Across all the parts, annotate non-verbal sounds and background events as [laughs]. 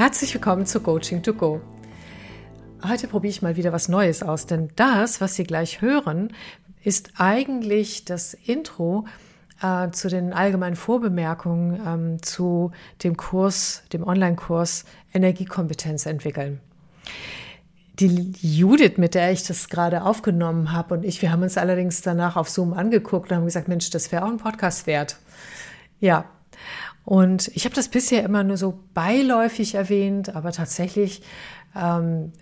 Herzlich willkommen zu Coaching to Go. Heute probiere ich mal wieder was Neues aus, denn das, was Sie gleich hören, ist eigentlich das Intro äh, zu den allgemeinen Vorbemerkungen ähm, zu dem Kurs, dem Online-Kurs Energiekompetenz entwickeln. Die Judith, mit der ich das gerade aufgenommen habe und ich, wir haben uns allerdings danach auf Zoom angeguckt und haben gesagt, Mensch, das wäre auch ein Podcast wert. Ja, und ich habe das bisher immer nur so beiläufig erwähnt, aber tatsächlich ähm,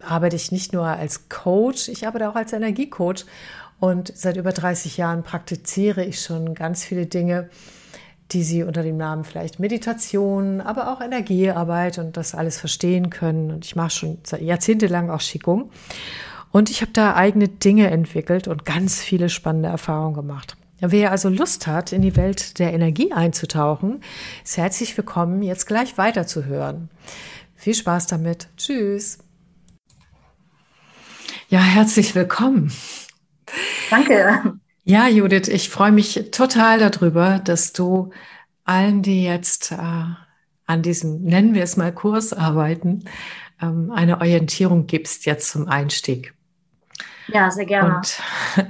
arbeite ich nicht nur als Coach, ich arbeite auch als Energiecoach. Und seit über 30 Jahren praktiziere ich schon ganz viele Dinge, die Sie unter dem Namen vielleicht Meditation, aber auch Energiearbeit und das alles verstehen können. Und ich mache schon jahrzehntelang auch Qigong. Und ich habe da eigene Dinge entwickelt und ganz viele spannende Erfahrungen gemacht. Wer also Lust hat, in die Welt der Energie einzutauchen, ist herzlich willkommen, jetzt gleich weiterzuhören. Viel Spaß damit. Tschüss. Ja, herzlich willkommen. Danke. Ja, Judith, ich freue mich total darüber, dass du allen, die jetzt äh, an diesem, nennen wir es mal, Kurs arbeiten, ähm, eine Orientierung gibst jetzt zum Einstieg. Ja, sehr gerne. Und, [laughs]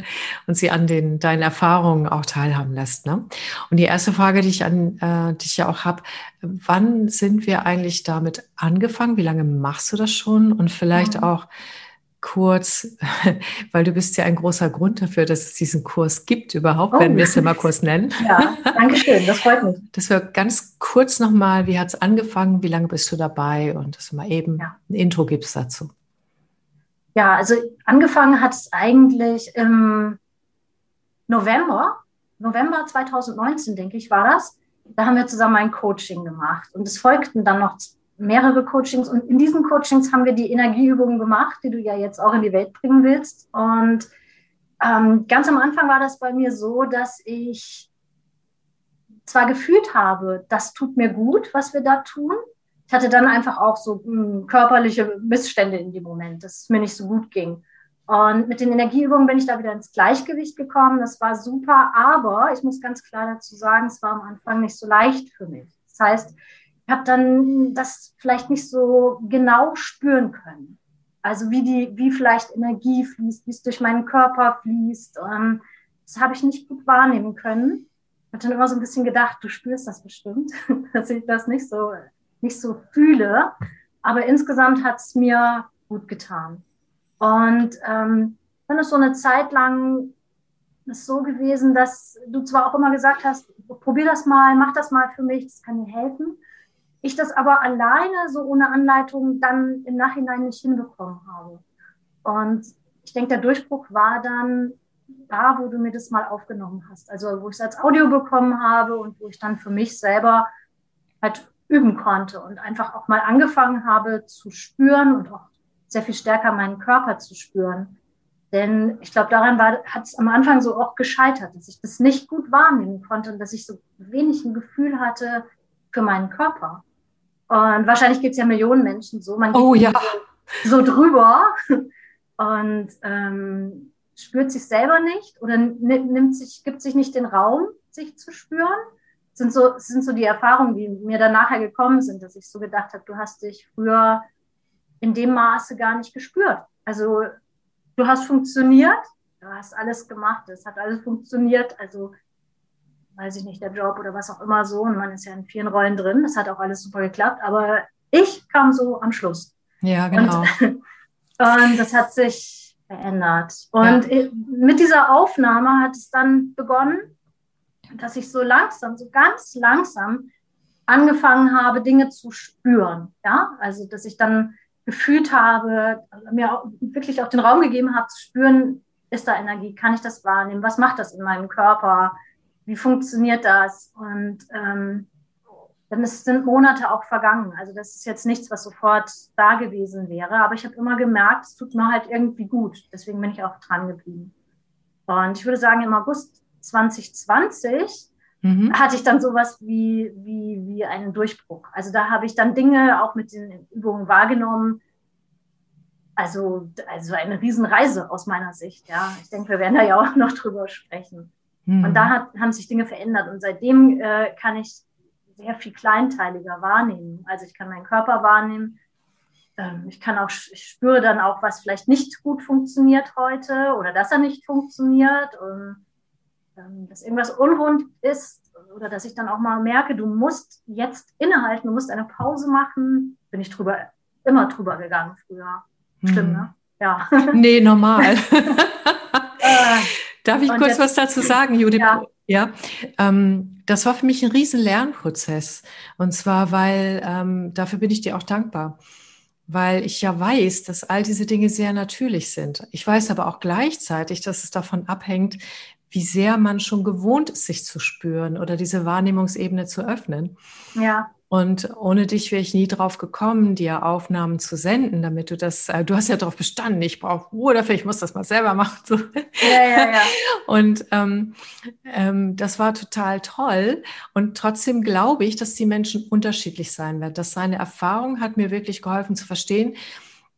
und sie an den, deinen Erfahrungen auch teilhaben lässt. Ne? Und die erste Frage, die ich an äh, dich ja auch habe, wann sind wir eigentlich damit angefangen? Wie lange machst du das schon? Und vielleicht mhm. auch kurz, [laughs] weil du bist ja ein großer Grund dafür, dass es diesen Kurs gibt überhaupt, oh. wenn wir es ja mal Kurs [laughs] nennen. Ja, danke schön, das freut mich. Das wir ganz kurz nochmal, wie hat es angefangen, wie lange bist du dabei und dass du mal eben ja. ein Intro gibst dazu. Ja, also angefangen hat es eigentlich im November, November 2019, denke ich, war das. Da haben wir zusammen ein Coaching gemacht und es folgten dann noch mehrere Coachings und in diesen Coachings haben wir die Energieübungen gemacht, die du ja jetzt auch in die Welt bringen willst. Und ähm, ganz am Anfang war das bei mir so, dass ich zwar gefühlt habe, das tut mir gut, was wir da tun, ich hatte dann einfach auch so mh, hm, körperliche Missstände in dem Moment, dass es mir nicht so gut ging. Und mit den Energieübungen bin ich da wieder ins Gleichgewicht gekommen. Das war super, aber ich muss ganz klar dazu sagen, es war am Anfang nicht so leicht für mich. Das heißt, ich habe dann das vielleicht nicht so genau spüren können. Also wie die, wie vielleicht Energie fließt, wie es durch meinen Körper fließt. Ähm, das habe ich nicht gut wahrnehmen können. Ich habe dann immer so ein bisschen gedacht, du spürst das bestimmt, [laughs] dass ich das nicht so nicht so fühle. Aber insgesamt hat es mir gut getan. Und ähm, dann ist so eine Zeit lang ist so gewesen, dass du zwar auch immer gesagt hast, probier das mal, mach das mal für mich, das kann dir helfen. Ich das aber alleine so ohne Anleitung dann im Nachhinein nicht hinbekommen habe. Und ich denke, der Durchbruch war dann da, wo du mir das mal aufgenommen hast. Also wo ich es als Audio bekommen habe und wo ich dann für mich selber halt üben konnte und einfach auch mal angefangen habe zu spüren und auch sehr viel stärker meinen Körper zu spüren. Denn ich glaube, daran hat es am Anfang so auch gescheitert, dass ich das nicht gut wahrnehmen konnte und dass ich so wenig ein Gefühl hatte für meinen Körper. Und wahrscheinlich geht es ja Millionen Menschen so. Man geht oh, ja. so, so drüber [laughs] und ähm, spürt sich selber nicht oder nimmt sich, gibt sich nicht den Raum, sich zu spüren sind so, sind so die Erfahrungen, die mir dann nachher gekommen sind, dass ich so gedacht habe, du hast dich früher in dem Maße gar nicht gespürt. Also du hast funktioniert, du hast alles gemacht, es hat alles funktioniert, also weiß ich nicht, der Job oder was auch immer so, und man ist ja in vielen Rollen drin, das hat auch alles super geklappt, aber ich kam so am Schluss. Ja, genau. Und, [laughs] und das hat sich verändert. Und ja. mit dieser Aufnahme hat es dann begonnen, dass ich so langsam, so ganz langsam angefangen habe, Dinge zu spüren. Ja, also dass ich dann gefühlt habe, mir auch wirklich auch den Raum gegeben habe, zu spüren, ist da Energie, kann ich das wahrnehmen, was macht das in meinem Körper, wie funktioniert das? Und ähm, dann ist, sind Monate auch vergangen. Also das ist jetzt nichts, was sofort da gewesen wäre, aber ich habe immer gemerkt, es tut mir halt irgendwie gut. Deswegen bin ich auch dran geblieben. Und ich würde sagen, im August 2020 mhm. hatte ich dann sowas wie, wie, wie einen Durchbruch. Also da habe ich dann Dinge auch mit den Übungen wahrgenommen. Also, also eine Riesenreise aus meiner Sicht. Ja, ich denke, wir werden da ja auch noch drüber sprechen. Mhm. Und da hat, haben sich Dinge verändert. Und seitdem äh, kann ich sehr viel kleinteiliger wahrnehmen. Also ich kann meinen Körper wahrnehmen. Ähm, ich kann auch, ich spüre dann auch, was vielleicht nicht gut funktioniert heute oder dass er nicht funktioniert und dass irgendwas unrund ist oder dass ich dann auch mal merke, du musst jetzt innehalten, du musst eine Pause machen. Bin ich drüber, immer drüber gegangen früher. Stimmt, hm. ne? Ja. [laughs] Nee, normal. [laughs] [laughs] Darf ich kurz jetzt, was dazu sagen, Judith? Ja. ja ähm, das war für mich ein riesen Lernprozess. Und zwar, weil ähm, dafür bin ich dir auch dankbar. Weil ich ja weiß, dass all diese Dinge sehr natürlich sind. Ich weiß aber auch gleichzeitig, dass es davon abhängt, wie sehr man schon gewohnt ist, sich zu spüren oder diese Wahrnehmungsebene zu öffnen. Ja. Und ohne dich wäre ich nie drauf gekommen, dir Aufnahmen zu senden, damit du das, äh, du hast ja darauf bestanden, ich brauche Ruhe dafür, ich muss das mal selber machen. So. Ja, ja, ja. [laughs] Und ähm, ähm, das war total toll. Und trotzdem glaube ich, dass die Menschen unterschiedlich sein werden. Dass seine Erfahrung hat mir wirklich geholfen zu verstehen,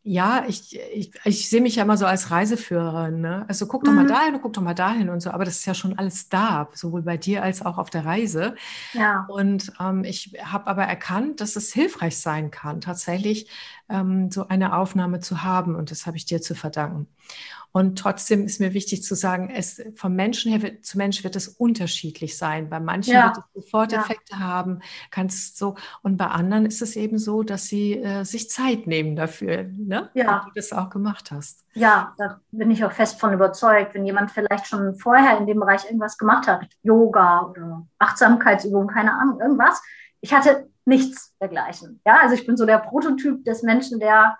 ja, ich, ich, ich sehe mich ja immer so als Reiseführerin. Ne? Also guck doch mal mhm. dahin und guck doch mal dahin und so. Aber das ist ja schon alles da, sowohl bei dir als auch auf der Reise. Ja. Und ähm, ich habe aber erkannt, dass es hilfreich sein kann, tatsächlich ähm, so eine Aufnahme zu haben. Und das habe ich dir zu verdanken. Und trotzdem ist mir wichtig zu sagen, es vom Menschen her wird, zu Mensch wird es unterschiedlich sein. Bei manchen ja. wird es sofort Effekte ja. haben, kannst so. Und bei anderen ist es eben so, dass sie äh, sich Zeit nehmen dafür. Ne? Ja. Und du das auch gemacht hast. Ja, da bin ich auch fest von überzeugt. Wenn jemand vielleicht schon vorher in dem Bereich irgendwas gemacht hat, Yoga oder Achtsamkeitsübungen, keine Ahnung, irgendwas. Ich hatte nichts dergleichen. Ja, also ich bin so der Prototyp des Menschen, der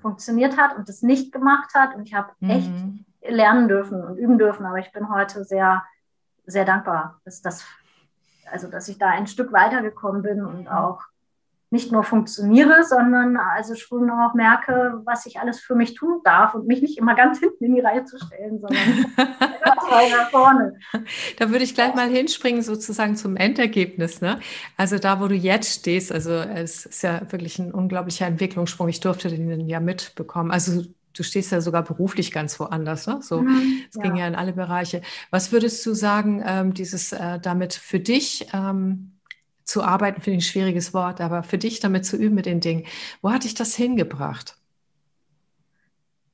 funktioniert hat und das nicht gemacht hat. Und ich habe mhm. echt lernen dürfen und üben dürfen. Aber ich bin heute sehr, sehr dankbar, dass das, also dass ich da ein Stück weitergekommen bin und auch nicht nur funktioniere, sondern also schon auch merke, was ich alles für mich tun darf und mich nicht immer ganz hinten in die Reihe zu stellen, sondern [laughs] nach vorne. Da würde ich gleich mal hinspringen, sozusagen zum Endergebnis. Ne? Also da, wo du jetzt stehst, also es ist ja wirklich ein unglaublicher Entwicklungssprung. Ich durfte den ja mitbekommen. Also du stehst ja sogar beruflich ganz woanders, ne? So, mhm, es ja. ging ja in alle Bereiche. Was würdest du sagen, ähm, dieses äh, damit für dich ähm, zu arbeiten, finde ich ein schwieriges Wort, aber für dich damit zu üben mit den Dingen, wo hat dich das hingebracht?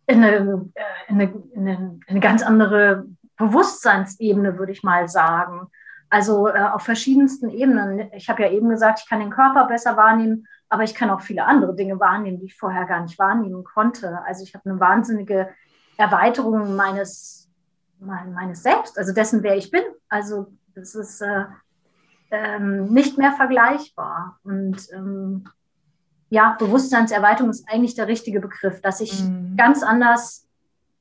In eine, äh, in eine, in eine, eine ganz andere Bewusstseinsebene, würde ich mal sagen. Also äh, auf verschiedensten Ebenen. Ich habe ja eben gesagt, ich kann den Körper besser wahrnehmen, aber ich kann auch viele andere Dinge wahrnehmen, die ich vorher gar nicht wahrnehmen konnte. Also ich habe eine wahnsinnige Erweiterung meines, meines Selbst, also dessen, wer ich bin. Also das ist äh, ähm, nicht mehr vergleichbar. Und ähm, ja, Bewusstseinserweiterung ist eigentlich der richtige Begriff, dass ich mhm. ganz anders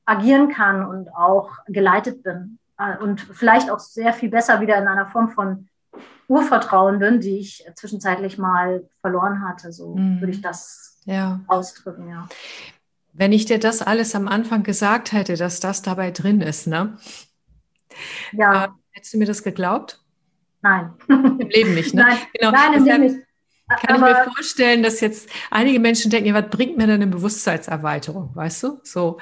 agieren kann und auch geleitet bin. Äh, und vielleicht auch sehr viel besser wieder in einer Form von Urvertrauen bin, die ich zwischenzeitlich mal verloren hatte. So mhm. würde ich das ja. ausdrücken, ja. Wenn ich dir das alles am Anfang gesagt hätte, dass das dabei drin ist, ne? Ja. Äh, hättest du mir das geglaubt? Nein. Im Leben nicht, ne? Nein, genau. Nein im Leben nicht. Kann Aber, ich mir vorstellen, dass jetzt einige Menschen denken, ja, was bringt mir denn eine Bewusstseinserweiterung, weißt du? So.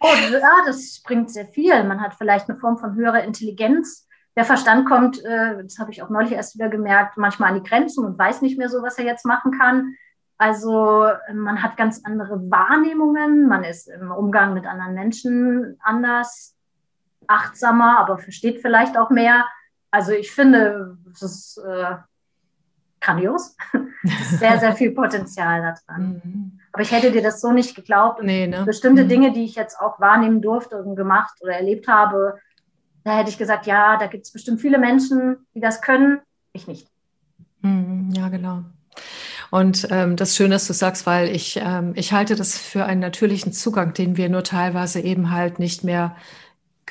Oh, ja, das bringt sehr viel. Man hat vielleicht eine Form von höherer Intelligenz. Der Verstand kommt, äh, das habe ich auch neulich erst wieder gemerkt, manchmal an die Grenzen und weiß nicht mehr so, was er jetzt machen kann. Also man hat ganz andere Wahrnehmungen, man ist im Umgang mit anderen Menschen anders, achtsamer, aber versteht vielleicht auch mehr. Also ich finde, es ist äh, grandios. es ist sehr, sehr viel Potenzial da dran. [laughs] Mhm. Aber ich hätte dir das so nicht geglaubt. Und nee, ne? bestimmte mhm. Dinge, die ich jetzt auch wahrnehmen durfte und gemacht oder erlebt habe, da hätte ich gesagt, ja, da gibt es bestimmt viele Menschen, die das können, ich nicht. Mhm, ja, genau. Und ähm, das ist schön, dass du sagst, weil ich, ähm, ich halte das für einen natürlichen Zugang, den wir nur teilweise eben halt nicht mehr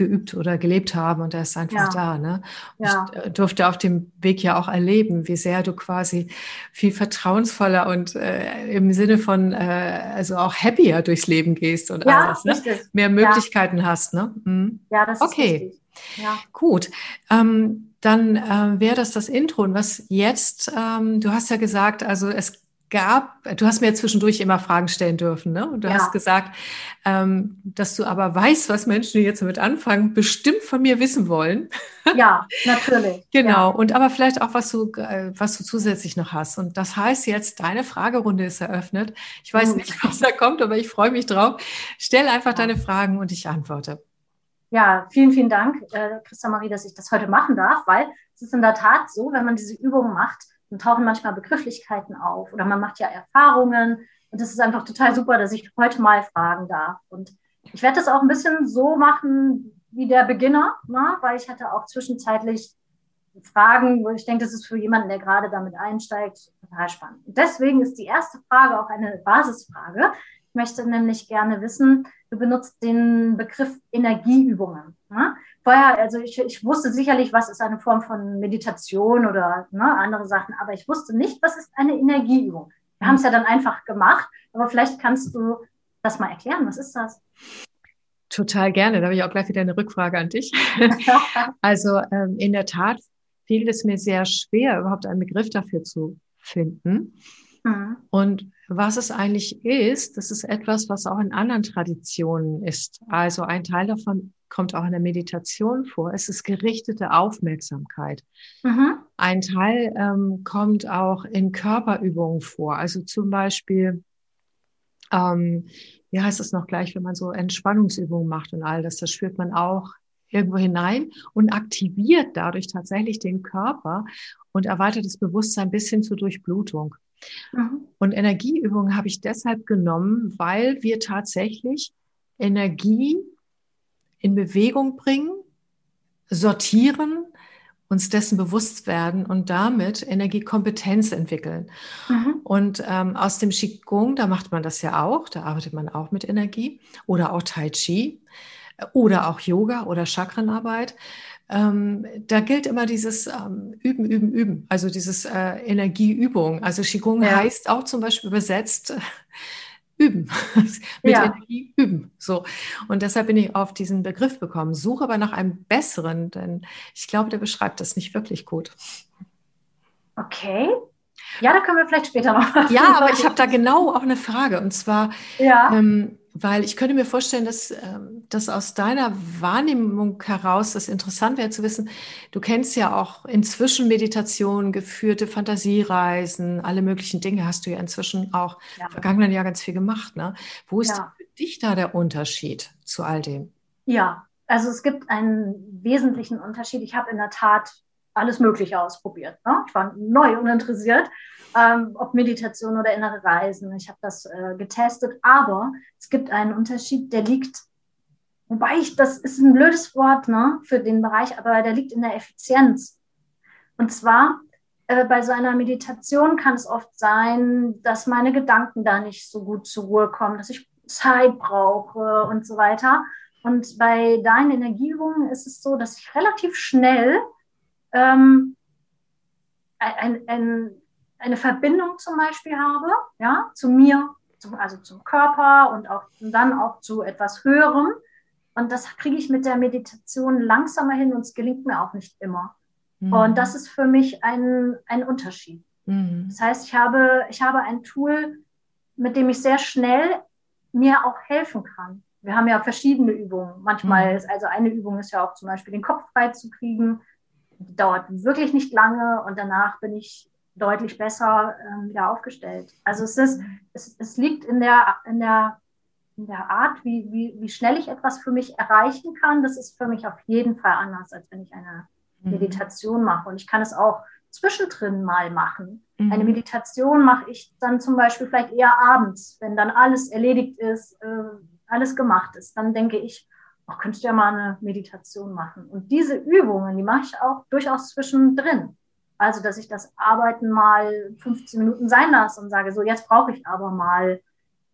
geübt oder gelebt haben und er ist einfach ja. da. Ne? Ja. Ich äh, durfte auf dem Weg ja auch erleben, wie sehr du quasi viel vertrauensvoller und äh, im Sinne von äh, also auch happier durchs Leben gehst und ja, alles, ne? mehr Möglichkeiten ja. hast. Ne? Mhm. Ja, das okay. ist richtig. Ja. Gut. Ähm, dann äh, wäre das das Intro. Und was jetzt, ähm, du hast ja gesagt, also es gab, du hast mir zwischendurch immer Fragen stellen dürfen, ne? Und du ja. hast gesagt, ähm, dass du aber weißt, was Menschen, die jetzt damit anfangen, bestimmt von mir wissen wollen. [laughs] Ja, natürlich. genau. Ja. Und aber vielleicht auch, was du, äh, was du zusätzlich noch hast. Und das heißt jetzt, deine Fragerunde ist eröffnet. Ich weiß mhm. nicht, [laughs] was da kommt, aber ich freue mich drauf. Stell einfach ja. deine Fragen und ich antworte. Ja, vielen, vielen Dank, äh, Christa Marie, dass ich das heute machen darf, weil es ist in der Tat so, wenn man diese Übungen macht, dann tauchen manchmal Begrifflichkeiten auf oder man macht ja Erfahrungen. Und das ist einfach total super, dass ich heute mal fragen darf. Und ich werde das auch ein bisschen so machen wie der Beginner, ne? weil ich hatte auch zwischenzeitlich Fragen, wo ich denke, das ist für jemanden, der gerade damit einsteigt, total spannend. Und deswegen ist die erste Frage auch eine Basisfrage. Ich möchte nämlich gerne wissen, du benutzt den Begriff Energieübungen. Ne? vorher, also ich, ich wusste sicherlich, was ist eine Form von Meditation oder ne, andere Sachen, aber ich wusste nicht, was ist eine Energieübung. Wir haben es ja dann einfach gemacht, aber vielleicht kannst du das mal erklären. Was ist das? Total gerne. Da habe ich auch gleich wieder eine Rückfrage an dich. [laughs] also ähm, in der Tat fiel es mir sehr schwer, überhaupt einen Begriff dafür zu finden. Mhm. Und was es eigentlich ist, das ist etwas, was auch in anderen Traditionen ist. Also ein Teil davon kommt auch in der Meditation vor. Es ist gerichtete Aufmerksamkeit. Mhm. Ein Teil ähm, kommt auch in Körperübungen vor. Also zum Beispiel, ähm, wie heißt es noch gleich, wenn man so Entspannungsübungen macht und all das, das spürt man auch irgendwo hinein und aktiviert dadurch tatsächlich den Körper und erweitert das Bewusstsein bis hin zur Durchblutung. Mhm. Und Energieübungen habe ich deshalb genommen, weil wir tatsächlich Energie in Bewegung bringen, sortieren, uns dessen bewusst werden und damit Energiekompetenz entwickeln. Mhm. Und ähm, aus dem Qigong, da macht man das ja auch, da arbeitet man auch mit Energie oder auch Tai Chi oder auch Yoga oder Chakrenarbeit. Ähm, da gilt immer dieses ähm, Üben, Üben, Üben, also dieses äh, Energieübung. Also Qigong ja. heißt auch zum Beispiel übersetzt üben, [laughs] mit ja. Energie üben. So. Und deshalb bin ich auf diesen Begriff gekommen, suche aber nach einem besseren, denn ich glaube, der beschreibt das nicht wirklich gut. Okay. Ja, da können wir vielleicht später noch. Ja, aber ich habe da genau auch eine Frage. Und zwar, ja. ähm, weil ich könnte mir vorstellen, dass ähm, das aus deiner Wahrnehmung heraus das interessant wäre zu wissen. Du kennst ja auch inzwischen Meditationen, geführte Fantasiereisen, alle möglichen Dinge hast du ja inzwischen auch ja. im vergangenen Jahr ganz viel gemacht. Ne? Wo ist ja. für dich da der Unterschied zu all dem? Ja, also es gibt einen wesentlichen Unterschied. Ich habe in der Tat alles Mögliche ausprobiert. Ne? Ich war neu und interessiert ähm, ob Meditation oder innere Reisen. Ich habe das äh, getestet, aber es gibt einen Unterschied, der liegt, wobei ich, das ist ein blödes Wort ne, für den Bereich, aber der liegt in der Effizienz. Und zwar äh, bei so einer Meditation kann es oft sein, dass meine Gedanken da nicht so gut zur Ruhe kommen, dass ich Zeit brauche und so weiter. Und bei deinen Energieübungen ist es so, dass ich relativ schnell ähm, ein, ein, eine Verbindung zum Beispiel habe, ja, zu mir, zum, also zum Körper und auch und dann auch zu etwas Höherem. Und das kriege ich mit der Meditation langsamer hin und es gelingt mir auch nicht immer. Mhm. Und das ist für mich ein, ein Unterschied. Mhm. Das heißt, ich habe, ich habe ein Tool, mit dem ich sehr schnell mir auch helfen kann. Wir haben ja verschiedene Übungen. Manchmal mhm. ist also eine Übung ist ja auch zum Beispiel den Kopf frei zu kriegen. Die dauert wirklich nicht lange und danach bin ich deutlich besser ähm, wieder aufgestellt. Also es ist, es, es liegt in der, in der, in der Art, wie, wie, wie schnell ich etwas für mich erreichen kann. Das ist für mich auf jeden Fall anders, als wenn ich eine mhm. Meditation mache. Und ich kann es auch zwischendrin mal machen. Mhm. Eine Meditation mache ich dann zum Beispiel vielleicht eher abends, wenn dann alles erledigt ist, äh, alles gemacht ist. Dann denke ich, ach, könntest du ja mal eine Meditation machen. Und diese Übungen, die mache ich auch durchaus zwischendrin. Also, dass ich das Arbeiten mal 15 Minuten sein lasse und sage, so, jetzt brauche ich aber mal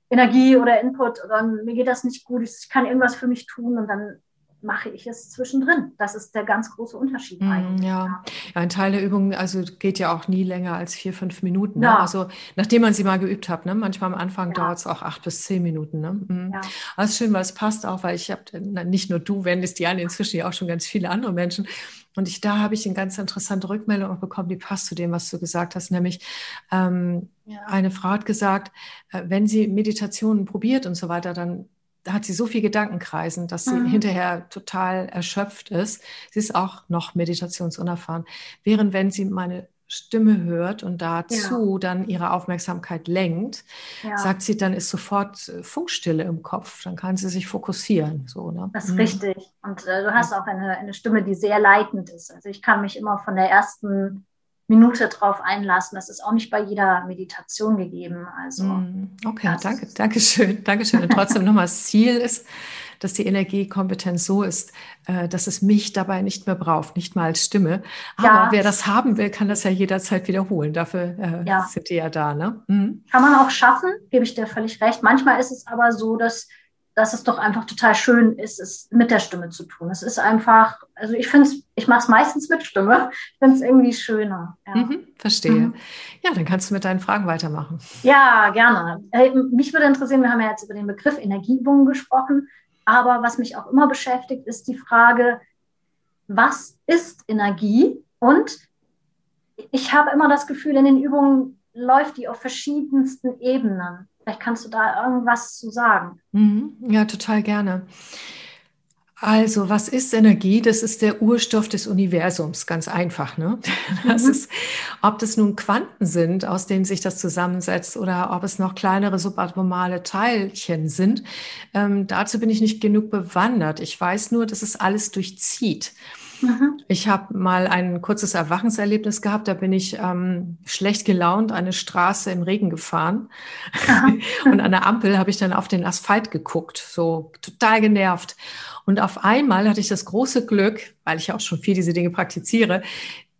Energie oder Input oder mir geht das nicht gut, ich kann irgendwas für mich tun und dann mache ich es zwischendrin. Das ist der ganz große Unterschied mm, eigentlich. Ja. ja. ein Teil der Übung also geht ja auch nie länger als vier, fünf Minuten. Ne? Also nachdem man sie mal geübt hat, ne? manchmal am Anfang ja. dauert es auch acht bis zehn Minuten. Ne? Mhm. Ja. Das ist schön, weil es passt auch, weil ich habe, nicht nur du wendest die an, inzwischen ja auch schon ganz viele andere Menschen. Und ich, da habe ich eine ganz interessante Rückmeldung bekommen, die passt zu dem, was du gesagt hast, nämlich ähm, ja. eine Frau hat gesagt, äh, wenn sie Meditationen probiert und so weiter, dann hat sie so viel Gedankenkreisen, dass sie mhm. hinterher total erschöpft ist. Sie ist auch noch meditationsunerfahren. Während wenn sie meine Stimme hört und dazu ja. dann ihre Aufmerksamkeit lenkt, ja. sagt sie, dann ist sofort äh, Funkstille im Kopf. Dann kann sie sich fokussieren. So, ne? Das ist mhm. richtig. Und äh, du hast auch eine, eine Stimme, die sehr leitend ist. Also ich kann mich immer von der ersten Minute drauf einlassen. Das ist auch nicht bei jeder Meditation gegeben. Also, mhm. okay, danke, danke schön, danke schön. Und trotzdem [laughs] nochmal, das Ziel ist, dass die Energiekompetenz so ist, äh, dass es mich dabei nicht mehr braucht, nicht mal als Stimme. Aber ja. wer das haben will, kann das ja jederzeit wiederholen. Dafür äh, ja. sind die ja da. Ne? Mhm. Kann man auch schaffen, gebe ich dir völlig recht. Manchmal ist es aber so, dass dass es doch einfach total schön ist, es mit der Stimme zu tun. Es ist einfach, also ich finde es, ich mache es meistens mit Stimme. Ich finde es irgendwie schöner. Ja. Mhm, verstehe. Mhm. Ja, dann kannst du mit deinen Fragen weitermachen. Ja, gerne. Mich würde interessieren, wir haben ja jetzt über den Begriff Energieübungen gesprochen. Aber was mich auch immer beschäftigt, ist die Frage, was ist Energie? Und ich habe immer das Gefühl, in den Übungen läuft die auf verschiedensten Ebenen. Vielleicht kannst du da irgendwas zu sagen. Mhm. Ja, total gerne. Also, was ist Energie? Das ist der Urstoff des Universums, ganz einfach. Ne? [laughs] Das mhm. ist, ob das nun Quanten sind, aus denen sich das zusammensetzt, oder ob es noch kleinere subatomale Teilchen sind. Ähm, dazu bin ich nicht genug bewandert. Ich weiß nur, dass es alles durchzieht. Mhm. Ich habe mal ein kurzes Erwachenserlebnis gehabt. Da bin ich ähm, schlecht gelaunt eine Straße im Regen gefahren. [laughs] Und an der Ampel habe ich dann auf den Asphalt geguckt, so total genervt. Und auf einmal hatte ich das große Glück, weil ich auch schon viel diese Dinge praktiziere,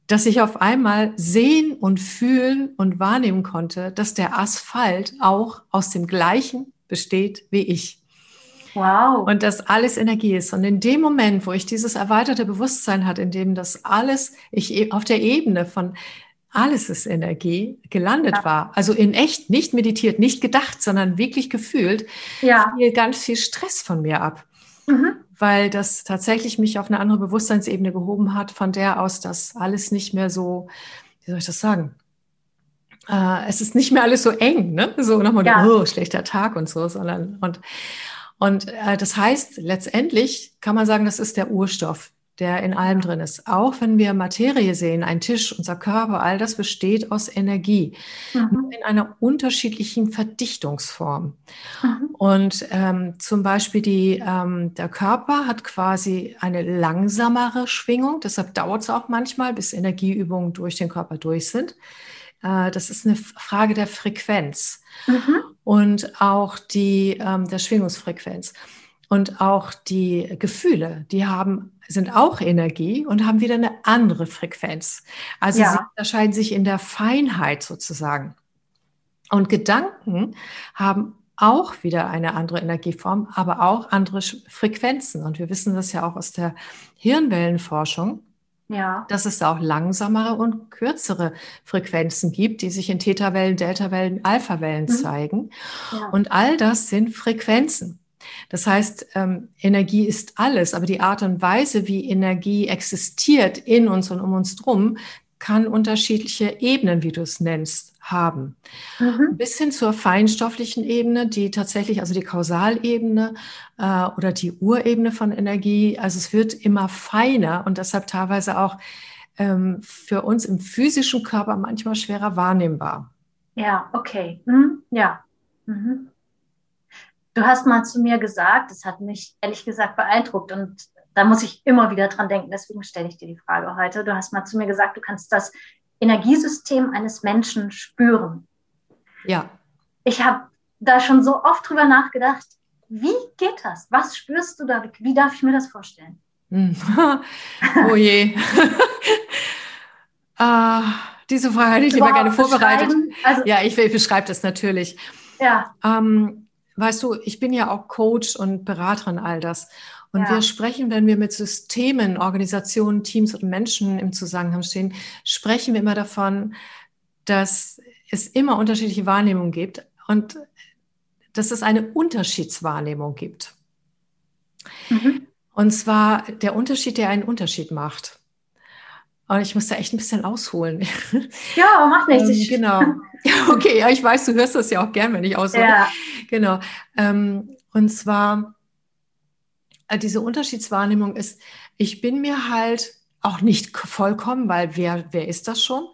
dass ich auf einmal sehen und fühlen und wahrnehmen konnte, dass der Asphalt auch aus dem gleichen besteht wie ich. Wow. Und dass alles Energie ist. Und in dem Moment, wo ich dieses erweiterte Bewusstsein hatte, in dem das alles, ich e, auf der Ebene von alles ist Energie gelandet ja. war, also in echt, nicht meditiert, nicht gedacht, sondern wirklich gefühlt, ja. fiel ganz viel Stress von mir ab. Mhm weil das tatsächlich mich auf eine andere Bewusstseinsebene gehoben hat, von der aus das alles nicht mehr so, wie soll ich das sagen? Äh, es ist nicht mehr alles so eng, ne? So nochmal, ja. oh, schlechter Tag und so, sondern und und äh, das heißt, letztendlich kann man sagen, das ist der Urstoff der in allem drin ist. Auch wenn wir Materie sehen, ein Tisch, unser Körper, all das besteht aus Energie mhm. in einer unterschiedlichen Verdichtungsform. Mhm. Und ähm, zum Beispiel die, ähm, der Körper hat quasi eine langsamere Schwingung, deshalb dauert es auch manchmal, bis Energieübungen durch den Körper durch sind. Äh, das ist eine Frage der Frequenz mhm. und auch die, ähm, der Schwingungsfrequenz. Und auch die Gefühle, die haben, sind auch Energie und haben wieder eine andere Frequenz. Also ja. sie unterscheiden sich in der Feinheit sozusagen. Und Gedanken haben auch wieder eine andere Energieform, aber auch andere Frequenzen. Und wir wissen das ja auch aus der Hirnwellenforschung, ja. dass es auch langsamere und kürzere Frequenzen gibt, die sich in Theta-Wellen, Delta-Wellen, Alpha-Wellen mhm. zeigen. Ja. Und all das sind Frequenzen. Das heißt, ähm, Energie ist alles, aber die Art und Weise, wie Energie existiert in uns und um uns drum, kann unterschiedliche Ebenen, wie du es nennst, haben. Mhm. Bis hin zur feinstofflichen Ebene, die tatsächlich, also die Kausalebene äh, oder die Urebene von Energie, also es wird immer feiner und deshalb teilweise auch ähm, für uns im physischen Körper manchmal schwerer wahrnehmbar. Ja, okay. Mhm. Ja. Mhm. Du hast mal zu mir gesagt, das hat mich ehrlich gesagt beeindruckt und da muss ich immer wieder dran denken, deswegen stelle ich dir die Frage heute. Du hast mal zu mir gesagt, du kannst das Energiesystem eines Menschen spüren. Ja. Ich habe da schon so oft drüber nachgedacht, wie geht das? Was spürst du da? Wie darf ich mir das vorstellen? Hm. [laughs] oh je. uh, [laughs] diese Frage hätte ich lieber gerne vorbereitet. Also, ja, ich, ich beschreibe das natürlich. Ja. Ähm, weißt du, ich bin ja auch Coach und Beraterin all das. Und ja. wir sprechen, wenn wir mit Systemen, Organisationen, Teams und Menschen im Zusammenhang stehen, sprechen wir immer davon, dass es immer unterschiedliche Wahrnehmungen gibt und dass es eine Unterschiedswahrnehmung gibt. Mhm. Und zwar der Unterschied, der einen Unterschied macht. Und ich muss da echt ein bisschen ausholen. Ja, macht [laughs] nichts. ähm, genau. [laughs] Okay, ja, ich weiß, du hörst das ja auch gern, wenn ich aushole. Ja. Genau. Ähm, und zwar, diese Unterschiedswahrnehmung ist, ich bin mir halt auch nicht vollkommen, weil wer, wer ist das schon?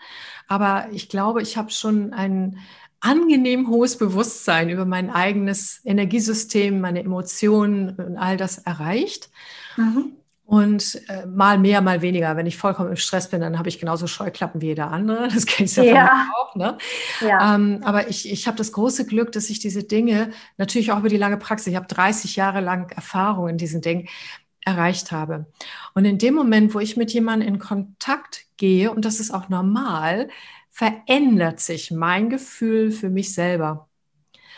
Aber ich glaube, ich habe schon ein angenehm hohes Bewusstsein über mein eigenes Energiesystem, meine Emotionen und all das erreicht. Mhm. Und äh, mal mehr, mal weniger. Wenn ich vollkommen im Stress bin, dann habe ich genauso Scheuklappen wie jeder andere. [laughs] Das kennst du ja, ja. auch. Ne? Ja. Ähm, aber ich, ich habe das große Glück, dass ich diese Dinge, natürlich auch über die lange Praxis, ich habe 30 Jahre lang Erfahrung in diesen Dingen, erreicht habe. Und in dem Moment, wo ich mit jemandem in Kontakt gehe, und das ist auch normal, verändert sich mein Gefühl für mich selber.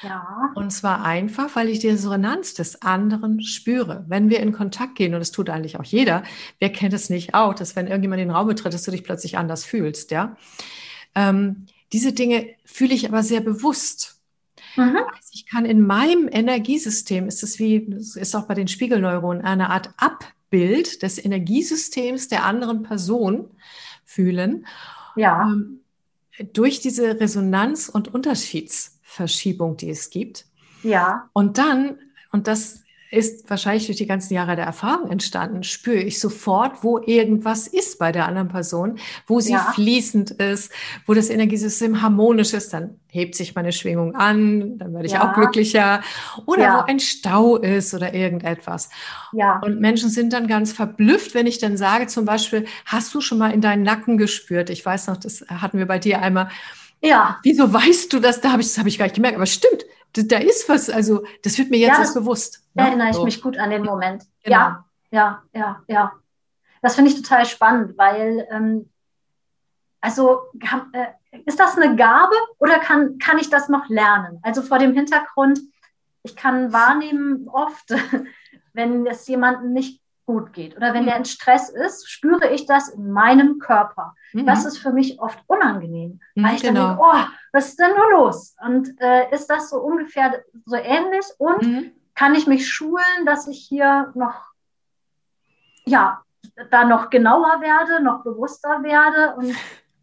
Ja. Und zwar einfach, weil ich die Resonanz des anderen spüre. Wenn wir in Kontakt gehen, und das tut eigentlich auch jeder, wer kennt es nicht auch, dass wenn irgendjemand in den Raum betritt, dass du dich plötzlich anders fühlst, ja. Ähm, diese Dinge fühle ich aber sehr bewusst. Mhm. Ich kann in meinem Energiesystem, ist es wie, ist auch bei den Spiegelneuronen, eine Art Abbild des Energiesystems der anderen Person fühlen. Ja. Ähm, durch diese Resonanz- und Unterschiedsverschiebung, die es gibt. Ja. Und dann, und das ist wahrscheinlich durch die ganzen Jahre der Erfahrung entstanden, spüre ich sofort, wo irgendwas ist bei der anderen Person, wo sie ja. fließend ist, wo das Energiesystem harmonisch ist, dann hebt sich meine Schwingung an, dann werde ich ja. auch glücklicher. Oder ja. wo ein Stau ist oder irgendetwas. Ja. Und Menschen sind dann ganz verblüfft, wenn ich dann sage, zum Beispiel, hast du schon mal in deinen Nacken gespürt? Ich weiß noch, das hatten wir bei dir einmal. Ja. Wieso weißt du das? Da habe ich, das habe ich gar nicht gemerkt. Aber stimmt, da ist was, also das wird mir jetzt ja, erst bewusst. Da ne? erinnere ich so. mich gut an den Moment. Genau. Ja, ja, ja, ja. Das finde ich total spannend, weil, ähm, also äh, ist das eine Gabe oder kann, kann ich das noch lernen? Also vor dem Hintergrund, ich kann wahrnehmen oft, [laughs] wenn es jemandem nicht gut geht oder wenn mhm. der in Stress ist, spüre ich das in meinem Körper. Mhm. Das ist für mich oft unangenehm, mhm, weil ich genau. dann denke, oh, was ist denn nur los? Und äh, ist das so ungefähr so ähnlich? Und mhm. kann ich mich schulen, dass ich hier noch, ja, da noch genauer werde, noch bewusster werde und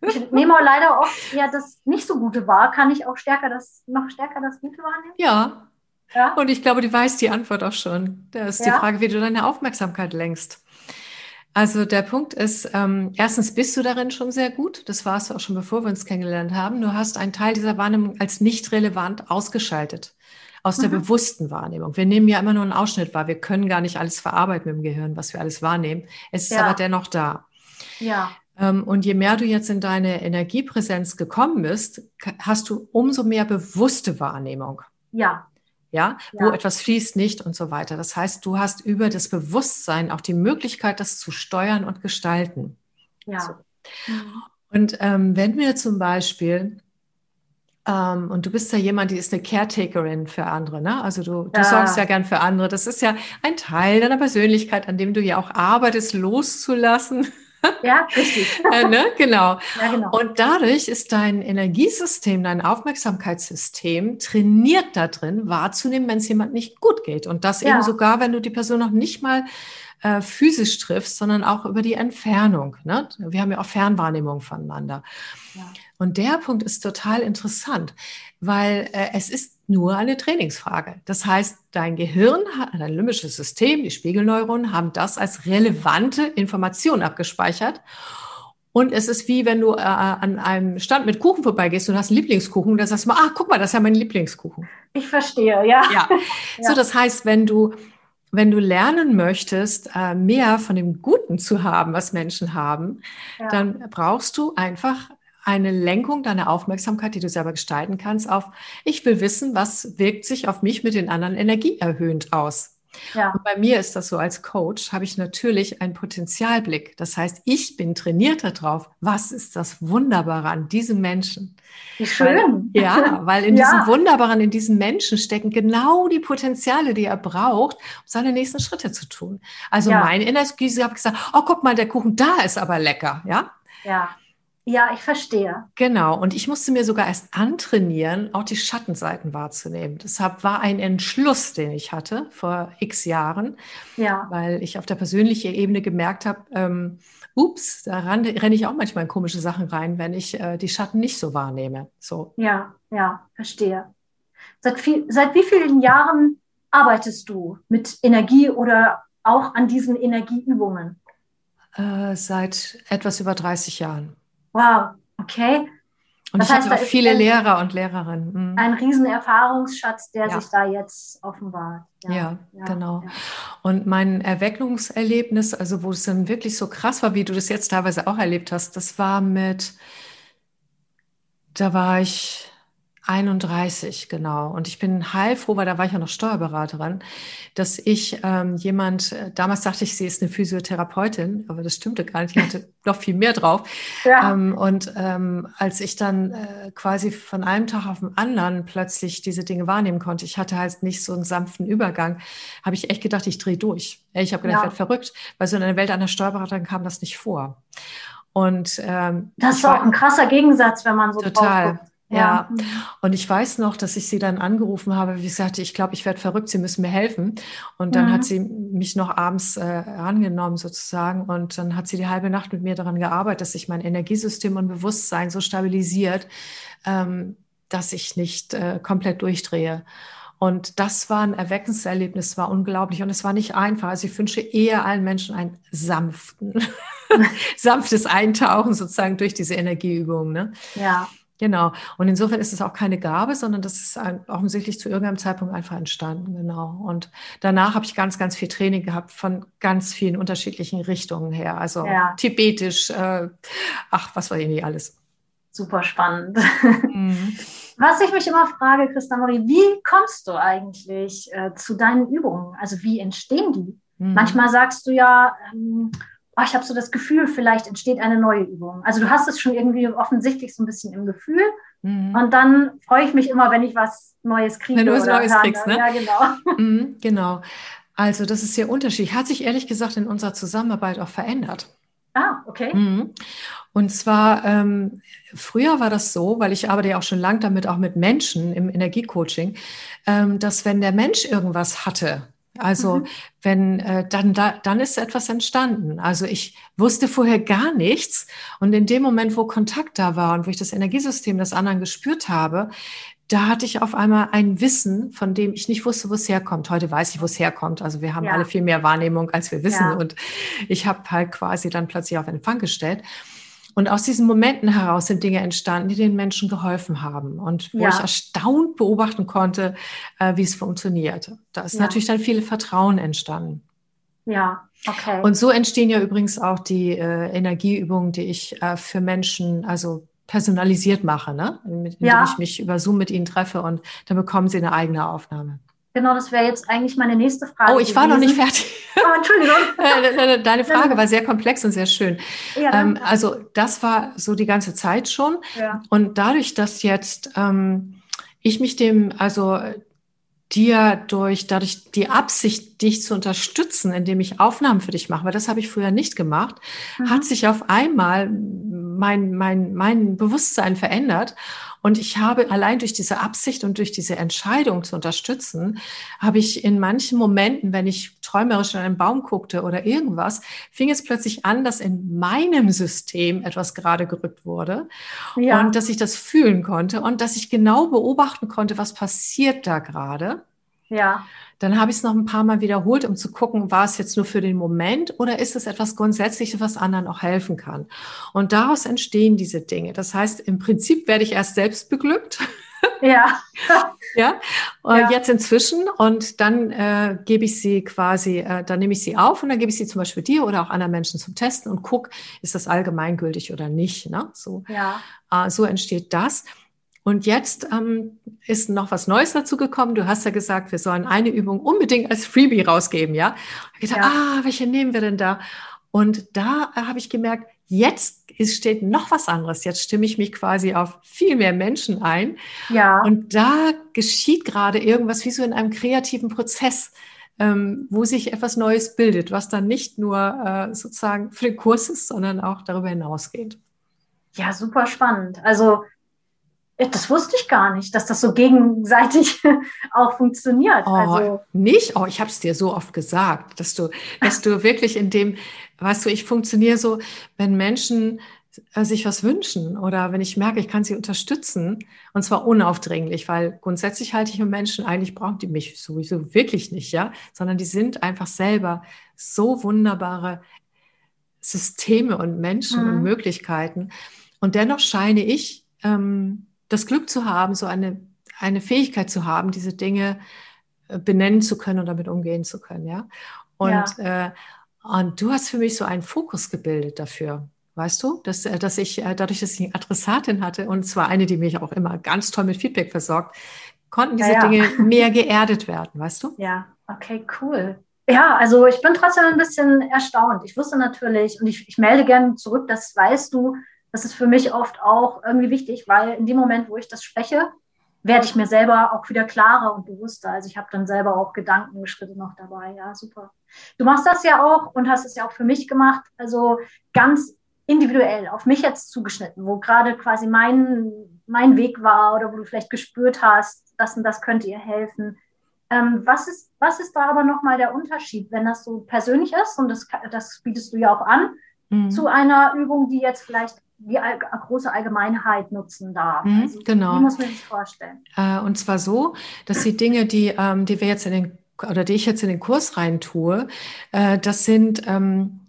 ich [laughs] nehme auch leider oft eher das nicht so Gute wahr. Kann ich auch stärker das, noch stärker das Gute wahrnehmen? Ja, ja? Und ich glaube, du weißt die Antwort auch schon. Das ist ja? die Frage, wie du deine Aufmerksamkeit lenkst. Also der Punkt ist, ähm, erstens bist du darin schon sehr gut. Das warst du auch schon, bevor wir uns kennengelernt haben. Du hast einen Teil dieser Wahrnehmung als nicht relevant ausgeschaltet. Aus der mhm. bewussten Wahrnehmung. Wir nehmen ja immer nur einen Ausschnitt wahr. Wir können gar nicht alles verarbeiten mit dem Gehirn, was wir alles wahrnehmen. Es ist ja. aber dennoch da. Ja. Ähm, und je mehr du jetzt in deine Energiepräsenz gekommen bist, hast du umso mehr bewusste Wahrnehmung. Ja ja, ja, wo etwas fließt nicht und so weiter. Das heißt, du hast über das Bewusstsein auch die Möglichkeit, das zu steuern und gestalten. Ja. So. Mhm. Und ähm, wenn wir zum Beispiel ähm, und du bist ja jemand, die ist eine Caretakerin für andere, ne? Also du, du ja. sorgst ja gern für andere. Das ist ja ein Teil deiner Persönlichkeit, an dem du ja auch arbeitest, loszulassen. [laughs] [laughs] Ja, richtig. [laughs] äh, ne? genau. Ja, genau. Und dadurch ist dein Energiesystem, dein Aufmerksamkeitssystem trainiert da drin, wahrzunehmen, wenn es jemand nicht gut geht. Und das ja. eben sogar, wenn du die Person noch nicht mal äh, physisch triffst, sondern auch über die Entfernung. Ne? Wir haben ja auch Fernwahrnehmung voneinander. Ja. Und der Punkt ist total interessant, weil äh, es ist nur eine Trainingsfrage. Das heißt, dein Gehirn, dein limbisches System, die Spiegelneuronen haben das als relevante Information abgespeichert. Und es ist wie wenn du äh, an einem Stand mit Kuchen vorbeigehst und hast einen Lieblingskuchen, da sagst du mal, ah, guck mal, das ist ja mein Lieblingskuchen. Ich verstehe, ja. Ja. [laughs] So, das heißt, wenn du wenn du lernen möchtest, äh, mehr von dem Guten zu haben, was Menschen haben, ja. dann brauchst du einfach eine Lenkung deiner Aufmerksamkeit, die du selber gestalten kannst, auf, ich will wissen, was wirkt sich auf mich mit den anderen energieerhöhend aus. Ja. Und bei mir ist das so, als Coach habe ich natürlich einen Potenzialblick. Das heißt, ich bin trainiert darauf, was ist das Wunderbare an diesem Menschen. Wie schön. Weil, ja, [laughs] weil in ja. diesem Wunderbaren, in diesem Menschen stecken genau die Potenziale, die er braucht, um seine nächsten Schritte zu tun. Also ja. meine Energie, ich habe gesagt, oh, guck mal, der Kuchen da ist aber lecker, ja? Ja. Ja, ich verstehe. Genau. Und ich musste mir sogar erst antrainieren, auch die Schattenseiten wahrzunehmen. Deshalb war ein Entschluss, den ich hatte vor x Jahren, ja. weil ich auf der persönlichen Ebene gemerkt habe, ähm, ups, da renne ich auch manchmal in komische Sachen rein, wenn ich äh, die Schatten nicht so wahrnehme. So. Ja, ja, verstehe. Seit, viel, seit wie vielen Jahren arbeitest du mit Energie oder auch an diesen Energieübungen? Äh, seit etwas über 30 Jahren. Wow, okay. Und das ich heißt, habe auch viele Lehrer und Lehrerinnen. Mhm. Ein riesen Erfahrungsschatz, der ja. sich da jetzt offenbart. Ja, ja, ja genau. Und mein Erweckungserlebnis, also wo es dann wirklich so krass war, wie du das jetzt teilweise auch erlebt hast, das war mit, da war ich 31, genau. Und ich bin heilfroh, weil da war ich ja noch Steuerberaterin, dass ich ähm, jemand, äh, damals dachte ich, sie ist eine Physiotherapeutin, aber das stimmte gar nicht, ich hatte [laughs] noch viel mehr drauf. Ja. Ähm, und ähm, als ich dann äh, quasi von einem Tag auf den anderen plötzlich diese Dinge wahrnehmen konnte, ich hatte halt nicht so einen sanften Übergang, habe ich echt gedacht, ich drehe durch. Ich habe gedacht, ja. ich werde verrückt, weil so in einer Welt einer Steuerberaterin kam das nicht vor. Und ähm, das ist auch ein krasser Gegensatz, wenn man so total. Drauf ja. Mhm. Und ich weiß noch, dass ich sie dann angerufen habe, wie gesagt, ich glaube, ich werde verrückt, sie müssen mir helfen. Und dann mhm. hat sie mich noch abends äh, angenommen sozusagen und dann hat sie die halbe Nacht mit mir daran gearbeitet, dass sich mein Energiesystem und Bewusstsein so stabilisiert, ähm, dass ich nicht äh, komplett durchdrehe. Und das war ein Erweckenserlebnis, war unglaublich. Und es war nicht einfach. Also ich wünsche eher allen Menschen einen sanften, [laughs] sanftes Eintauchen sozusagen durch diese Energieübung. Ne? Ja. Genau. Und insofern ist es auch keine Gabe, sondern das ist offensichtlich zu irgendeinem Zeitpunkt einfach entstanden. Genau. Und danach habe ich ganz, ganz viel Training gehabt von ganz vielen unterschiedlichen Richtungen her. Also ja. tibetisch, äh, ach, was war hier nicht alles. Super spannend. Mhm. Was ich mich immer frage, Christa Marie, wie kommst du eigentlich äh, zu deinen Übungen? Also wie entstehen die? Mhm. Manchmal sagst du ja, ähm, oh, ich habe so das Gefühl, vielleicht entsteht eine neue Übung. Also du hast es schon irgendwie offensichtlich so ein bisschen im Gefühl. Mhm. Und dann freue ich mich immer, wenn ich was Neues kriege. Wenn du was Neues kann. kriegst, ne? Ja, genau. [laughs] Mhm, genau. Also das ist sehr unterschiedlich. Hat sich ehrlich gesagt in unserer Zusammenarbeit auch verändert. Ah, okay. Mhm. Und zwar, ähm, früher war das so, weil ich arbeite ja auch schon lang damit, auch mit Menschen im Energiecoaching, ähm, dass wenn der Mensch irgendwas hatte, also mhm. wenn äh, dann da, dann ist etwas entstanden. Also ich wusste vorher gar nichts und in dem Moment, wo Kontakt da war und wo ich das Energiesystem des anderen gespürt habe, da hatte ich auf einmal ein Wissen, von dem ich nicht wusste, wo es herkommt. Heute weiß ich, wo es herkommt. Also wir haben ja. alle viel mehr Wahrnehmung, als wir wissen. Ja. Und ich habe halt quasi dann plötzlich auf Empfang gestellt. Und aus diesen Momenten heraus sind Dinge entstanden, die den Menschen geholfen haben und wo ja. ich erstaunt beobachten konnte, äh, wie es funktioniert. Da ist ja. natürlich dann viel Vertrauen entstanden. Ja, okay. Und so entstehen ja übrigens auch die äh, Energieübungen, die ich äh, für Menschen, also personalisiert mache, ne? Mit, indem ja. ich mich über Zoom mit ihnen treffe und dann bekommen sie eine eigene Aufnahme. Genau, das wäre jetzt eigentlich meine nächste Frage. Oh, ich war gewesen. noch nicht fertig. Oh, Entschuldigung. [laughs] Äh, deine Frage war sehr komplex und sehr schön. Ja, ähm, also das war so die ganze Zeit schon. Ja. Und dadurch, dass jetzt ähm, ich mich dem, also dir durch, dadurch die Absicht, dich zu unterstützen, indem ich Aufnahmen für dich mache, weil das habe ich früher nicht gemacht, mhm. hat sich auf einmal mein, mein, mein Bewusstsein verändert. Und ich habe allein durch diese Absicht und durch diese Entscheidung zu unterstützen, habe ich in manchen Momenten, wenn ich träumerisch in einen Baum guckte oder irgendwas, fing es plötzlich an, dass in meinem System etwas gerade gerückt wurde ja. und dass ich das fühlen konnte und dass ich genau beobachten konnte, was passiert da gerade. Ja. Dann habe ich es noch ein paar Mal wiederholt, um zu gucken, war es jetzt nur für den Moment oder ist es etwas Grundsätzliches, was anderen auch helfen kann. Und daraus entstehen diese Dinge. Das heißt, im Prinzip werde ich erst selbst beglückt. [laughs] Ja. [laughs] ja, äh, ja. jetzt inzwischen und dann äh, gebe ich sie quasi, äh, dann nehme ich sie auf und dann gebe ich sie zum Beispiel dir oder auch anderen Menschen zum Testen und gucke, ist das allgemeingültig oder nicht. Ne? So, ja. äh, so entsteht das. Und jetzt ähm, ist noch was Neues dazu gekommen. Du hast ja gesagt, wir sollen eine Übung unbedingt als Freebie rausgeben, ja? Ich dachte, ja. ah, welche nehmen wir denn da? Und da habe ich gemerkt, jetzt ist, steht noch was anderes. Jetzt stimme ich mich quasi auf viel mehr Menschen ein. Ja. Und da geschieht gerade irgendwas wie so in einem kreativen Prozess, ähm, wo sich etwas Neues bildet, was dann nicht nur äh, sozusagen für den Kurs ist, sondern auch darüber hinausgeht. Ja, super spannend. Also das wusste ich gar nicht, dass das so gegenseitig [laughs] auch funktioniert. Oh, also, nicht? Oh, ich habe es dir so oft gesagt, dass du, dass du wirklich in dem, weißt du, ich funktioniere so, wenn Menschen äh, sich was wünschen oder wenn ich merke, ich kann sie unterstützen und zwar unaufdringlich, weil grundsätzlich halte ich mit Menschen, eigentlich brauchen die mich sowieso wirklich nicht, ja, sondern die sind einfach selber so wunderbare Systeme und Menschen mhm. und Möglichkeiten und dennoch scheine ich ähm, das Glück zu haben, so eine, eine Fähigkeit zu haben, diese Dinge äh, benennen zu können und damit umgehen zu können, ja. Und, ja. Äh, und du hast für mich so einen Fokus gebildet dafür. Weißt du, dass, äh, dass ich äh, dadurch, dass ich eine Adressatin hatte und zwar eine, die mich auch immer ganz toll mit Feedback versorgt, konnten diese ja, ja. Dinge mehr geerdet werden, weißt du? Ja, okay, cool. Ja, also ich bin trotzdem ein bisschen erstaunt. Ich wusste natürlich und ich, ich melde gerne zurück, das weißt du, das ist für mich oft auch irgendwie wichtig, weil in dem Moment, wo ich das spreche, werde ich mir selber auch wieder klarer und bewusster. Also ich habe dann selber auch Gedankenschritte noch dabei. Ja, super. Du machst das ja auch und hast es ja auch für mich gemacht. Also ganz individuell auf mich jetzt zugeschnitten, wo gerade quasi mein, mein Weg war oder wo du vielleicht gespürt hast, das und das könnte ihr helfen. Ähm, was, ist, was ist da aber nochmal der Unterschied, wenn das so persönlich ist und das, das bietest du ja auch an, mhm. zu einer Übung, die jetzt vielleicht die all große Allgemeinheit nutzen darf. Mhm, also, genau. Wie muss man sich vorstellen? Äh, und zwar so, dass die Dinge, die, ähm, die wir jetzt in den oder die ich jetzt in den Kurs rein tue, äh, das sind ähm,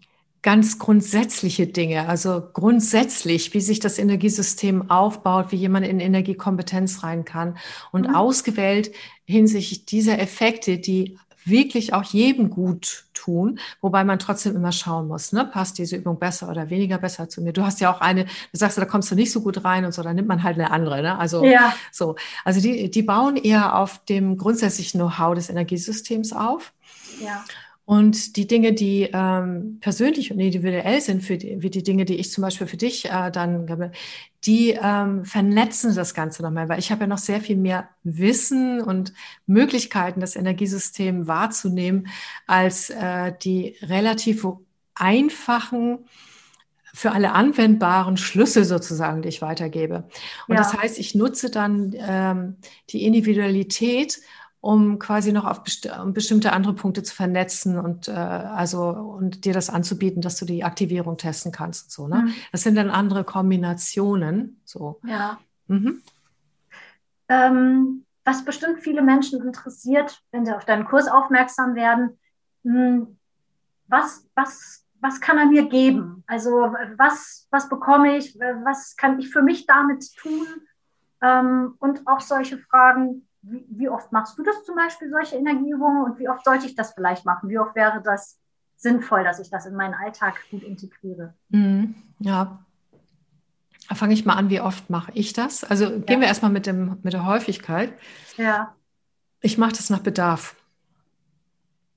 ganz grundsätzliche Dinge, also grundsätzlich, wie sich das Energiesystem aufbaut, wie jemand in Energiekompetenz rein kann und mhm. ausgewählt hinsichtlich dieser Effekte, die wirklich auch jedem gut tun, wobei man trotzdem immer schauen muss, ne? passt diese Übung besser oder weniger besser zu mir. Du hast ja auch eine, du sagst, da kommst du nicht so gut rein und so, dann nimmt man halt eine andere. Ne? Also ja. so, also die, die bauen eher auf dem grundsätzlichen Know-how des Energiesystems auf. Ja. Und die Dinge, die ähm, persönlich und individuell sind, für die, wie die Dinge, die ich zum Beispiel für dich äh, dann, die ähm, vernetzen das Ganze nochmal, weil ich habe ja noch sehr viel mehr Wissen und Möglichkeiten, das Energiesystem wahrzunehmen, als äh, die relativ einfachen, für alle anwendbaren Schlüssel sozusagen, die ich weitergebe. Und ja. das heißt, ich nutze dann ähm, die Individualität um quasi noch auf besti um bestimmte andere Punkte zu vernetzen und äh, also und dir das anzubieten, dass du die Aktivierung testen kannst und so. Ne? Mhm. Das sind dann andere Kombinationen. So. Ja. Mhm. Ähm, was bestimmt viele Menschen interessiert, wenn sie auf deinen Kurs aufmerksam werden, mh, hm, was, was, was kann er mir geben? Also was, was bekomme ich? Was kann ich für mich damit tun? Ähm, und auch solche Fragen, wie, wie, oft machst du das zum Beispiel, solche Energieübungen? Und wie oft sollte ich das vielleicht machen? Wie oft wäre das sinnvoll, dass ich das in meinen Alltag gut integriere? Mhm, ja. Da fange ich mal an, wie oft mache ich das? Also ja. gehen wir erstmal mit, dem, mit der Häufigkeit. Ja. Ich mache das nach Bedarf.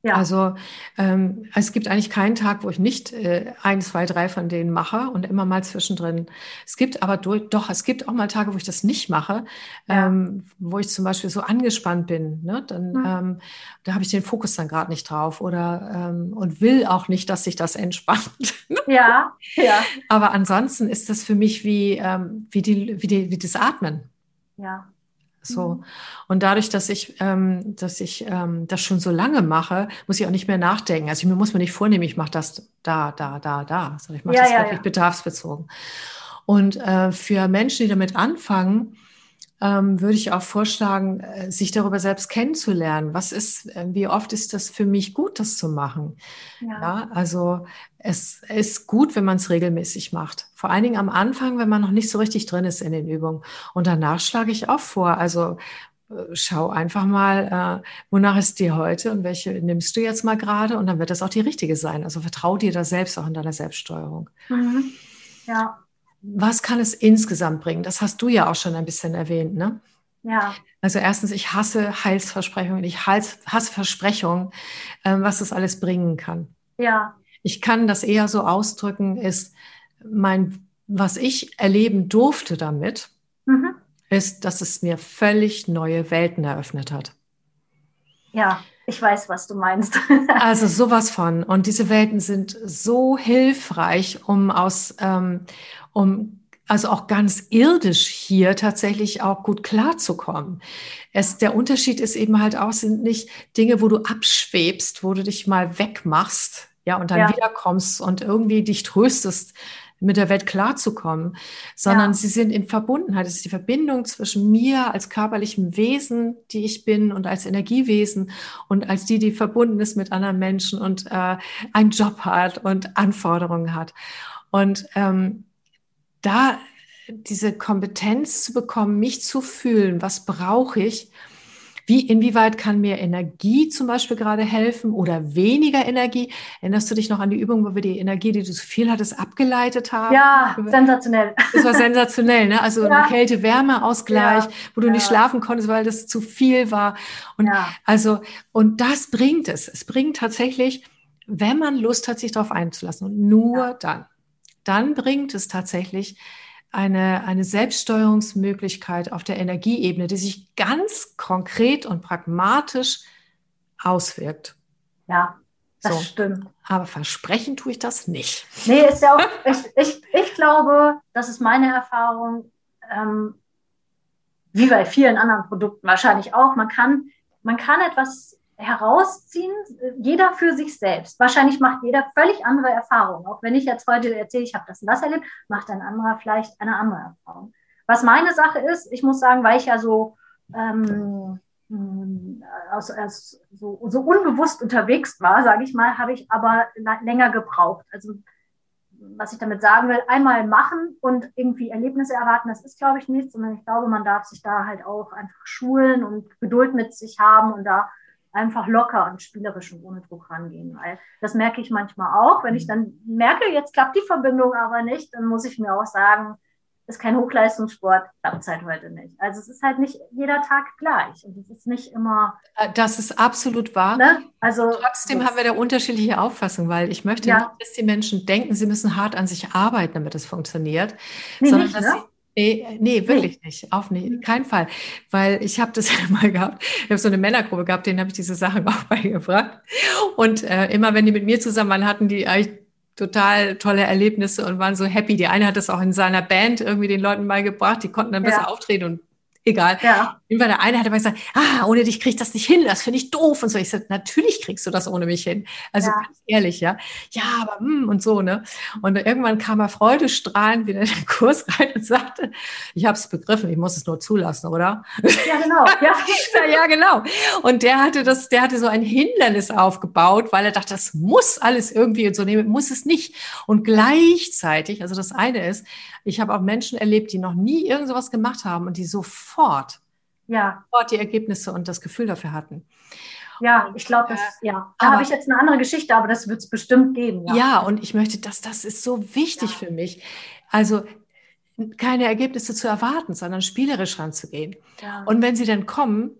Ja. Also ähm, es gibt eigentlich keinen Tag, wo ich nicht äh, ein, zwei, drei von denen mache und immer mal zwischendrin. Es gibt aber durch, doch, es gibt auch mal Tage, wo ich das nicht mache, ja. ähm, wo ich zum Beispiel so angespannt bin. Ne? Dann, mhm. ähm, da habe ich den Fokus dann gerade nicht drauf oder ähm, und will auch nicht, dass sich das entspannt. [laughs] ja, ja. Aber ansonsten ist das für mich wie, ähm, wie, die, wie, die, wie das Atmen. Ja. So. Mhm. Und dadurch, dass ich, ähm, dass ich ähm, das schon so lange mache, muss ich auch nicht mehr nachdenken. Also ich mir muss mir nicht vornehmen, ich mache das da, da, da, da. Sondern ich mache ja, das ja, wirklich ja. bedarfsbezogen. Und äh, für Menschen, die damit anfangen, ähm, würde ich auch vorschlagen, äh, sich darüber selbst kennenzulernen. Was ist, äh, wie oft ist das für mich gut, das zu machen? Ja. ja also es ist gut, wenn man es regelmäßig macht. Vor allen Dingen am Anfang, wenn man noch nicht so richtig drin ist in den Übungen. Und danach schlage ich auch vor. Also äh, schau einfach mal, äh, wonach ist dir heute und welche nimmst du jetzt mal gerade und dann wird das auch die richtige sein. Also vertrau dir da selbst auch in deiner Selbststeuerung. Mhm. Ja was kann es insgesamt bringen? Das hast du ja auch schon ein bisschen erwähnt, ne? Ja. Also erstens, ich hasse Heilsversprechungen, ich hasse Versprechungen, ähm, was das alles bringen kann. Ja. Ich kann das eher so ausdrücken, ist mein, was ich erleben durfte damit, mhm. ist, dass es mir völlig neue Welten eröffnet hat. Ja, ich weiß, was du meinst. [laughs] also sowas von. Und diese Welten sind so hilfreich, um aus, ähm, um also auch ganz irdisch hier tatsächlich auch gut klarzukommen. Es, der Unterschied ist eben halt auch, sind nicht Dinge, wo du abschwebst, wo du dich mal wegmachst, ja, und dann ja. wiederkommst und irgendwie dich tröstest, mit der Welt klarzukommen, sondern ja. sie sind in Verbundenheit. Es ist die Verbindung zwischen mir als körperlichem Wesen, die ich bin, und als Energiewesen und als die, die verbunden ist mit anderen Menschen und äh, einen Job hat und Anforderungen hat. Und ähm, da diese Kompetenz zu bekommen, mich zu fühlen, was brauche ich, wie, inwieweit kann mir Energie zum Beispiel gerade helfen oder weniger Energie? Erinnerst du dich noch an die Übung, wo wir die Energie, die du zu viel hattest, abgeleitet haben? Ja, sensationell. Das war sensationell, ne? Also ja. Kälte-Wärme-Ausgleich, ja. wo du ja. nicht schlafen konntest, weil das zu viel war. Und ja. also, und das bringt es. Es bringt tatsächlich, wenn man Lust hat, sich darauf einzulassen und nur dann dann bringt es tatsächlich eine, eine Selbststeuerungsmöglichkeit auf der Energieebene, die sich ganz konkret und pragmatisch auswirkt. Ja, das so. stimmt. Aber versprechen tue ich das nicht. Nee, ist ja auch, [laughs] ich, ich, ich glaube, das ist meine Erfahrung, ähm, wie bei vielen anderen Produkten wahrscheinlich auch. Man kann, man kann etwas herausziehen, jeder für sich selbst. Wahrscheinlich macht jeder völlig andere Erfahrungen. Auch wenn ich jetzt heute erzähle, ich habe das und das erlebt, macht ein anderer vielleicht eine andere Erfahrung. Was meine Sache ist, ich muss sagen, weil ich ja so, ähm, aus, aus, so, so unbewusst unterwegs war, sage ich mal, habe ich aber länger gebraucht. Also was ich damit sagen will, einmal machen und irgendwie Erlebnisse erwarten, das ist, glaube ich, nichts, sondern ich glaube, man darf sich da halt auch einfach schulen und Geduld mit sich haben und da einfach locker und spielerisch und ohne Druck rangehen. Weil das merke ich manchmal auch. Wenn ich mhm. dann merke, jetzt klappt die Verbindung aber nicht, dann muss ich mir auch sagen, ist kein Hochleistungssport, klappt es halt heute nicht. Also es ist halt nicht jeder Tag gleich und es ist nicht immer. Äh, das ist absolut wahr. Ne? Also trotzdem haben wir da unterschiedliche Auffassungen, weil ich möchte ja. nicht, dass die Menschen denken, sie müssen hart an sich arbeiten, damit es funktioniert, nee, sondern nicht, dass ne? sie Nee, nee, wirklich nee. nicht. Auf nicht, keinen Fall. Weil ich habe das [laughs] mal gehabt. Ich habe so eine Männergruppe gehabt, denen habe ich diese Sachen [laughs] auch beigebracht. Und äh, immer wenn die mit mir zusammen waren, hatten die eigentlich total tolle Erlebnisse und waren so happy. Die eine hat das auch in seiner Band irgendwie den Leuten beigebracht. Die konnten dann besser ja. auftreten und egal. Ja. Irgendwann der eine hat aber gesagt, ah, ohne dich krieg ich das nicht hin, das finde ich doof und so. Ich sagte, natürlich kriegst du das ohne mich hin. Also ja. ganz ehrlich, ja. Ja, aber hm, und so, ne? Und irgendwann kam er freudestrahlend wieder in den [laughs] Kurs rein und sagte, ich habe es begriffen, ich muss es nur zulassen, oder? Ja, genau. [laughs] Ja. ja, genau. Und der hatte das, der hatte so ein Hindernis aufgebaut, weil er dachte, das muss alles irgendwie und so nehmen, muss es nicht. Und gleichzeitig, also das eine ist, ich habe auch Menschen erlebt, die noch nie irgend sowas gemacht haben und die sofort, ja. sofort die Ergebnisse und das Gefühl dafür hatten. Ja, ich glaube, das, äh, ja. Da habe ich jetzt eine andere Geschichte, aber das wird es bestimmt geben. Ja. ja, und ich möchte, dass das ist so wichtig ja. für mich. Also keine Ergebnisse zu erwarten, sondern spielerisch ranzugehen. Ja. Und wenn sie dann kommen,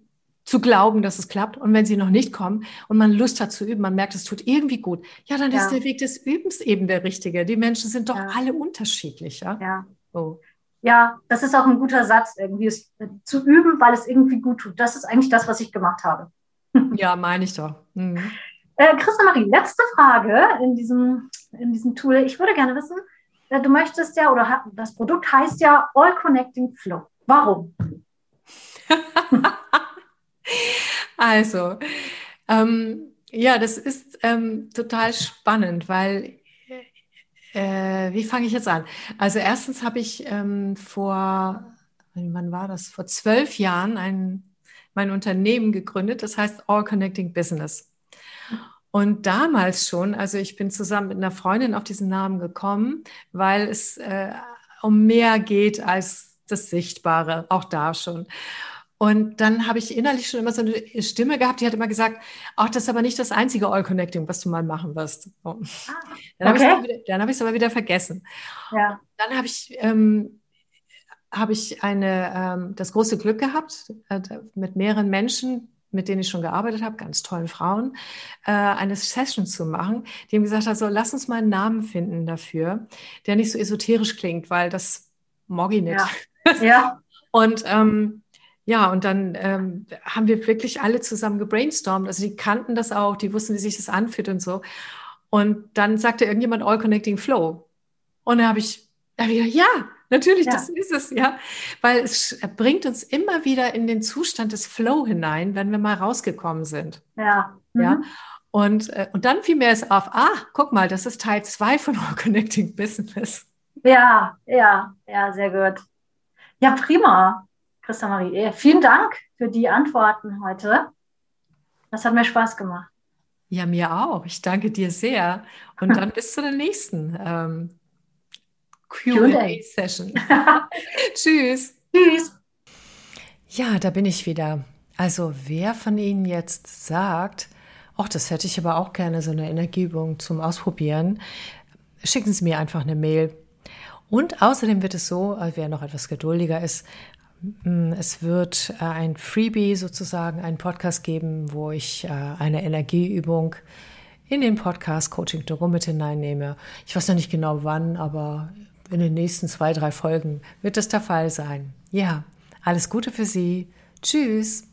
zu glauben, dass es klappt. Und wenn sie noch nicht kommen und man Lust hat zu üben, man merkt, es tut irgendwie gut, ja, dann ja. ist der Weg des Übens eben der richtige. Die Menschen sind doch ja. alle unterschiedlich, ja? Ja. So. Ja, das ist auch ein guter Satz, irgendwie es, äh, zu üben, weil es irgendwie gut tut. Das ist eigentlich das, was ich gemacht habe. [laughs] Ja, meine ich doch. Mhm. Äh, Christa Marie, letzte Frage in diesem, in diesem Tool. Ich würde gerne wissen, äh, du möchtest ja, oder das Produkt heißt ja All Connecting Flow. Warum? [laughs] Also, ähm, ja, das ist ähm, total spannend, weil, äh, wie fange ich jetzt an? Also erstens habe ich ähm, vor, wann war das? Vor zwölf Jahren ein, mein Unternehmen gegründet, das heißt All Connecting Business. Und damals schon, also ich bin zusammen mit einer Freundin auf diesen Namen gekommen, weil es äh, um mehr geht als das Sichtbare, auch da schon. Und dann habe ich innerlich schon immer so eine Stimme gehabt, die hat immer gesagt, ach, das ist aber nicht das einzige All Connecting, was du mal machen wirst. So. Ah, dann okay. habe ich es aber, wieder vergessen. Ja. Dann habe ich, ähm, habe ich eine, ähm, das große Glück gehabt, äh, mit mehreren Menschen, mit denen ich schon gearbeitet habe, ganz tollen Frauen, äh, eine Session zu machen, die haben gesagt, also lass uns mal einen Namen finden dafür, der nicht so esoterisch klingt, weil das ich nicht. Ja. ja. [laughs] Und ähm, ja, und dann ähm, haben wir wirklich alle zusammen gebrainstormt. Also die kannten das auch, die wussten, wie sich das anfühlt und so. Und dann sagte irgendjemand All Connecting Flow. Und dann habe ich, hab ich gedacht, ja, natürlich, ja. das ist es, ja. Weil es bringt uns immer wieder in den Zustand des Flow hinein, wenn wir mal rausgekommen sind. Ja. Mhm. Ja. Und, äh, und dann fiel mir es auf, ah, guck mal, das ist Teil 2 von Connecting Business. Ja, ja, ja, sehr gut. Ja, prima, Christa Marie. Eh, vielen Dank für die Antworten heute. Das hat mir Spaß gemacht. Ja, mir auch. Ich danke dir sehr. Und dann [laughs] bis zu der nächsten ähm, QA-Session. [laughs] [laughs] Tschüss. Tschüss. Ja, da bin ich wieder. Also, wer von Ihnen jetzt sagt, ach, das hätte ich aber auch gerne, so eine Energieübung zum Ausprobieren, schicken Sie mir einfach eine Mail. Und außerdem wird es so, äh, wer noch etwas geduldiger ist, es wird äh, ein Freebie sozusagen, einen Podcast geben, wo ich äh, eine Energieübung in den Podcast Coaching to Go mit hineinnehme. Ich weiß noch nicht genau wann, aber in den nächsten zwei, drei Folgen wird das der Fall sein. Ja, alles Gute für Sie. Tschüss.